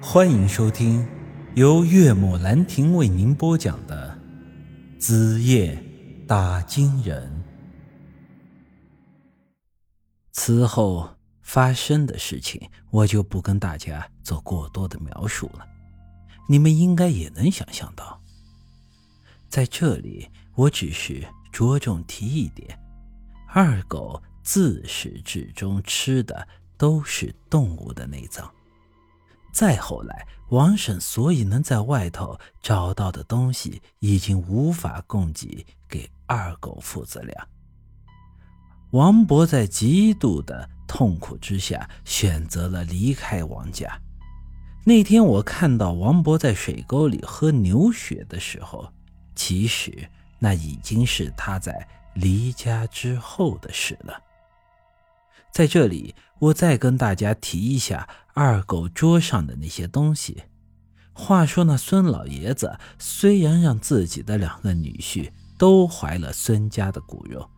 欢迎收听由岳母兰亭为您播讲的《子夜打金人》。此后发生的事情，我就不跟大家做过多的描述了。你们应该也能想象到，在这里，我只是着重提一点：二狗自始至终吃的都是动物的内脏。再后来，王婶所以能在外头找到的东西，已经无法供给给二狗父子俩。王伯在极度的痛苦之下，选择了离开王家。那天我看到王伯在水沟里喝牛血的时候，其实那已经是他在离家之后的事了。在这里，我再跟大家提一下二狗桌上的那些东西。话说，那孙老爷子虽然让自己的两个女婿都怀了孙家的骨肉，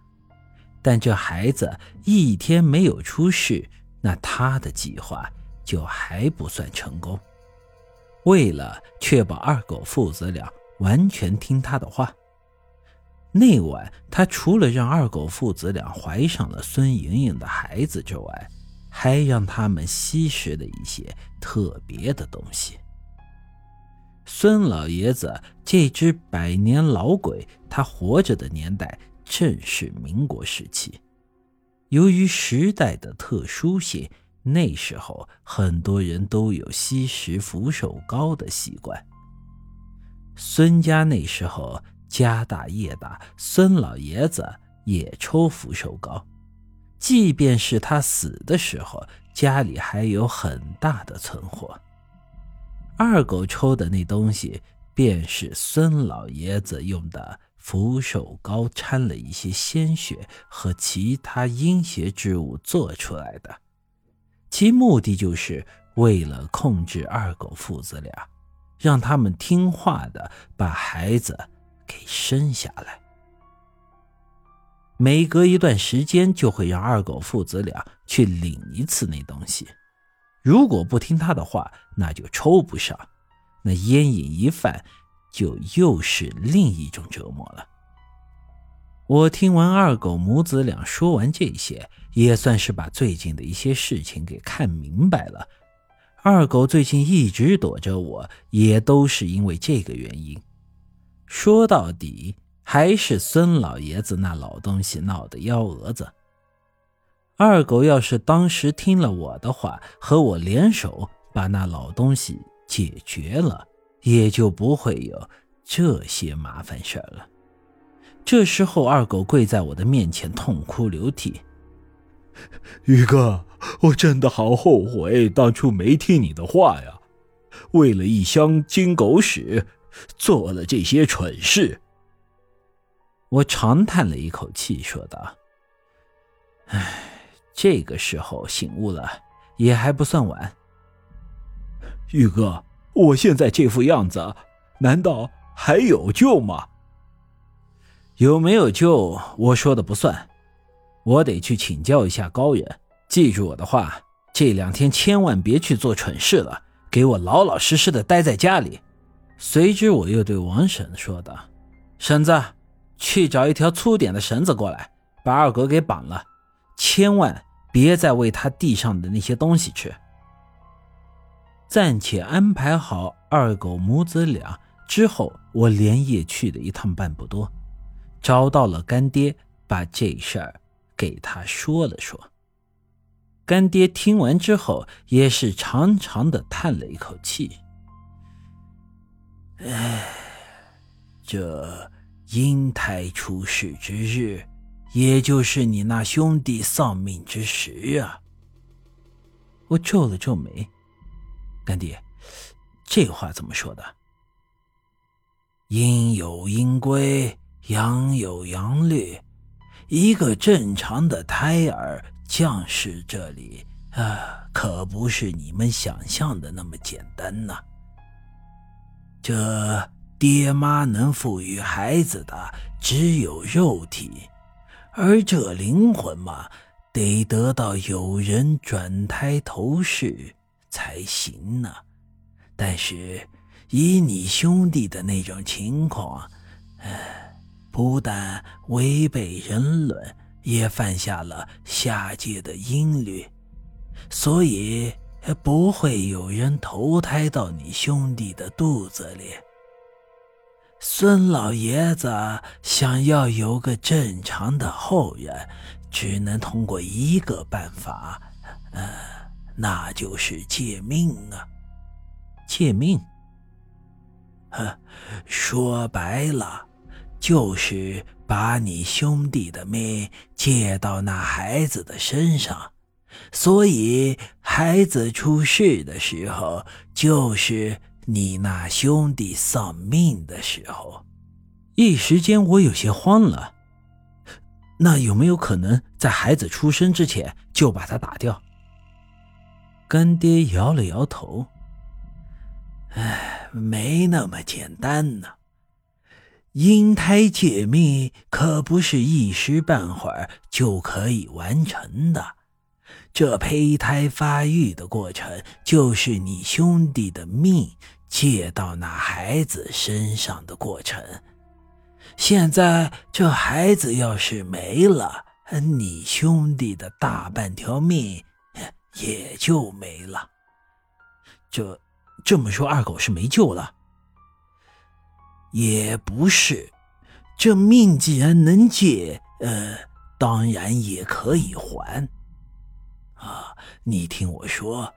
但这孩子一天没有出世，那他的计划。就还不算成功。为了确保二狗父子俩完全听他的话，那晚他除了让二狗父子俩怀上了孙莹莹的孩子之外，还让他们吸食了一些特别的东西。孙老爷子这只百年老鬼，他活着的年代正是民国时期，由于时代的特殊性。那时候，很多人都有吸食福寿膏的习惯。孙家那时候家大业大，孙老爷子也抽福寿膏。即便是他死的时候，家里还有很大的存货。二狗抽的那东西，便是孙老爷子用的福寿膏，掺了一些鲜血和其他阴邪之物做出来的。其目的就是为了控制二狗父子俩，让他们听话的把孩子给生下来。每隔一段时间就会让二狗父子俩去领一次那东西，如果不听他的话，那就抽不上。那烟瘾一犯，就又是另一种折磨了。我听完二狗母子俩说完这些，也算是把最近的一些事情给看明白了。二狗最近一直躲着我，也都是因为这个原因。说到底，还是孙老爷子那老东西闹的幺蛾子。二狗要是当时听了我的话，和我联手把那老东西解决了，也就不会有这些麻烦事儿了。这时候，二狗跪在我的面前，痛哭流涕：“宇哥，我真的好后悔当初没听你的话呀！为了一箱金狗屎，做了这些蠢事。”我长叹了一口气，说道：“唉，这个时候醒悟了，也还不算晚。玉哥，我现在这副样子，难道还有救吗？”有没有救？我说的不算，我得去请教一下高人。记住我的话，这两天千万别去做蠢事了，给我老老实实的待在家里。随之，我又对王婶说道：“婶子，去找一条粗点的绳子过来，把二狗给绑了，千万别再喂他地上的那些东西吃。”暂且安排好二狗母子俩之后，我连夜去了一趟半步多。找到了干爹，把这事儿给他说了说。干爹听完之后，也是长长的叹了一口气：“唉，这婴胎出世之日，也就是你那兄弟丧命之时啊。”我皱了皱眉：“干爹，这话怎么说的？阴有阴规。”阳有阳律，一个正常的胎儿降世这里啊，可不是你们想象的那么简单呐。这爹妈能赋予孩子的只有肉体，而这灵魂嘛，得得到有人转胎投世才行呢。但是以你兄弟的那种情况，哎，不但违背人伦，也犯下了下界的阴律，所以不会有人投胎到你兄弟的肚子里。孙老爷子想要有个正常的后人，只能通过一个办法，呃，那就是借命啊！借命？呵，说白了，就是把你兄弟的命借到那孩子的身上，所以孩子出事的时候，就是。你那兄弟丧命的时候，一时间我有些慌了。那有没有可能在孩子出生之前就把他打掉？干爹摇了摇头。哎，没那么简单呢。婴胎解密可不是一时半会儿就可以完成的。这胚胎发育的过程，就是你兄弟的命。借到那孩子身上的过程，现在这孩子要是没了，你兄弟的大半条命也就没了。这这么说，二狗是没救了？也不是，这命既然能借，呃，当然也可以还。啊，你听我说，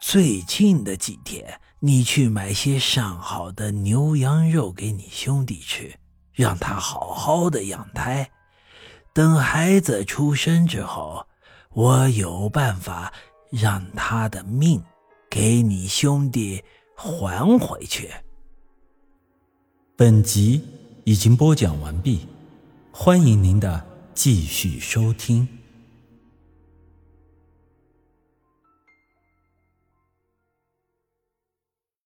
最近的几天。你去买些上好的牛羊肉给你兄弟吃，让他好好的养胎。等孩子出生之后，我有办法让他的命给你兄弟还回去。本集已经播讲完毕，欢迎您的继续收听。